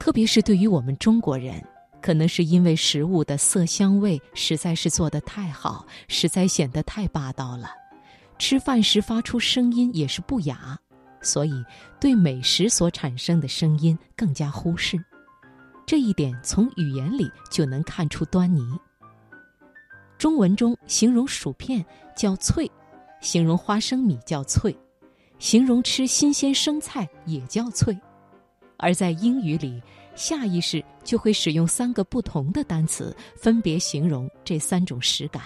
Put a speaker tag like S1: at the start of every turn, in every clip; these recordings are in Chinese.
S1: 特别是对于我们中国人，可能是因为食物的色香味实在是做得太好，实在显得太霸道了，吃饭时发出声音也是不雅，所以对美食所产生的声音更加忽视。这一点从语言里就能看出端倪。中文中形容薯片叫脆，形容花生米叫脆，形容吃新鲜生菜也叫脆。而在英语里，下意识就会使用三个不同的单词，分别形容这三种食感。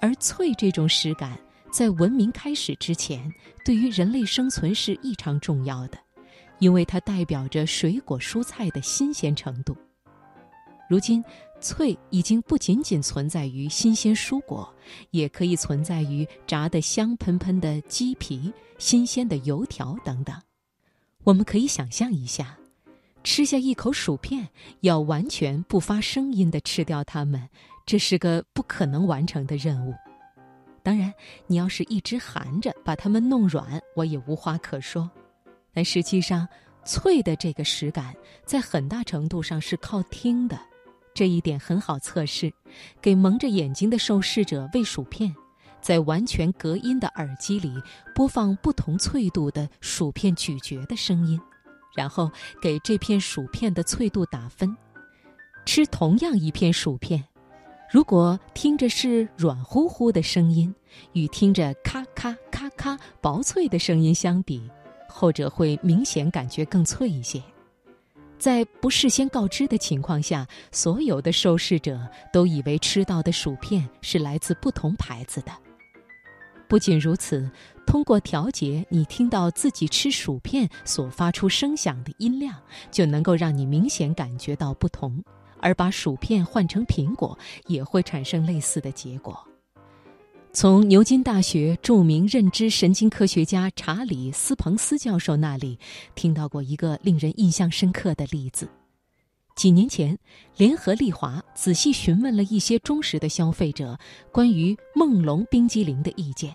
S1: 而脆这种食感，在文明开始之前，对于人类生存是异常重要的，因为它代表着水果蔬菜的新鲜程度。如今，脆已经不仅仅存在于新鲜蔬果，也可以存在于炸得香喷喷的鸡皮、新鲜的油条等等。我们可以想象一下，吃下一口薯片，要完全不发声音的吃掉它们，这是个不可能完成的任务。当然，你要是一直含着把它们弄软，我也无话可说。但实际上，脆的这个食感在很大程度上是靠听的，这一点很好测试。给蒙着眼睛的受试者喂薯片。在完全隔音的耳机里播放不同脆度的薯片咀嚼的声音，然后给这片薯片的脆度打分。吃同样一片薯片，如果听着是软乎乎的声音，与听着咔咔咔咔薄脆的声音相比，后者会明显感觉更脆一些。在不事先告知的情况下，所有的受试者都以为吃到的薯片是来自不同牌子的。不仅如此，通过调节你听到自己吃薯片所发出声响的音量，就能够让你明显感觉到不同。而把薯片换成苹果，也会产生类似的结果。从牛津大学著名认知神经科学家查理斯彭斯教授那里听到过一个令人印象深刻的例子。几年前，联合利华仔细询问了一些忠实的消费者关于梦龙冰激凌的意见。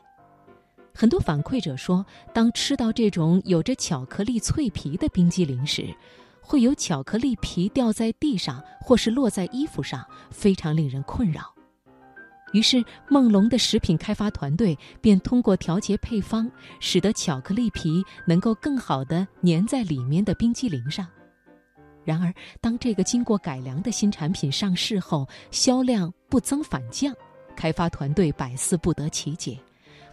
S1: 很多反馈者说，当吃到这种有着巧克力脆皮的冰激凌时，会有巧克力皮掉在地上或是落在衣服上，非常令人困扰。于是，梦龙的食品开发团队便通过调节配方，使得巧克力皮能够更好地粘在里面的冰激凌上。然而，当这个经过改良的新产品上市后，销量不增反降，开发团队百思不得其解：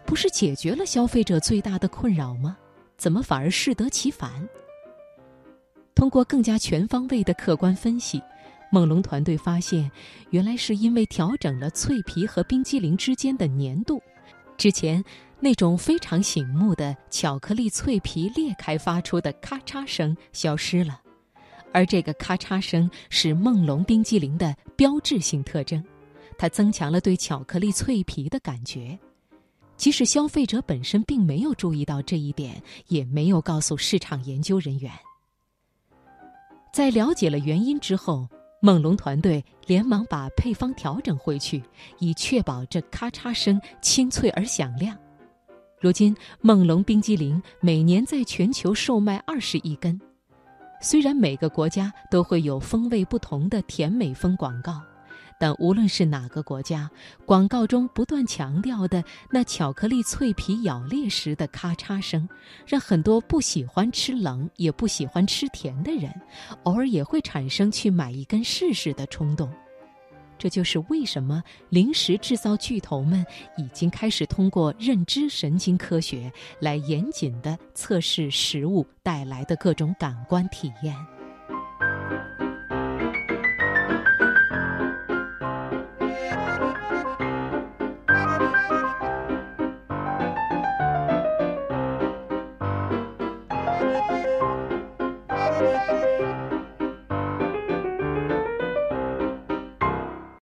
S1: 不是解决了消费者最大的困扰吗？怎么反而适得其反？通过更加全方位的客观分析，梦龙团队发现，原来是因为调整了脆皮和冰激凌之间的粘度，之前那种非常醒目的巧克力脆皮裂开发出的咔嚓声消失了。而这个咔嚓声是梦龙冰激凌的标志性特征，它增强了对巧克力脆皮的感觉。即使消费者本身并没有注意到这一点，也没有告诉市场研究人员。在了解了原因之后，梦龙团队连忙把配方调整回去，以确保这咔嚓声清脆而响亮。如今，梦龙冰激凌每年在全球售卖二十亿根。虽然每个国家都会有风味不同的甜美风广告，但无论是哪个国家，广告中不断强调的那巧克力脆皮咬裂时的咔嚓声，让很多不喜欢吃冷也不喜欢吃甜的人，偶尔也会产生去买一根试试的冲动。这就是为什么零食制造巨头们已经开始通过认知神经科学来严谨地测试食物带来的各种感官体验。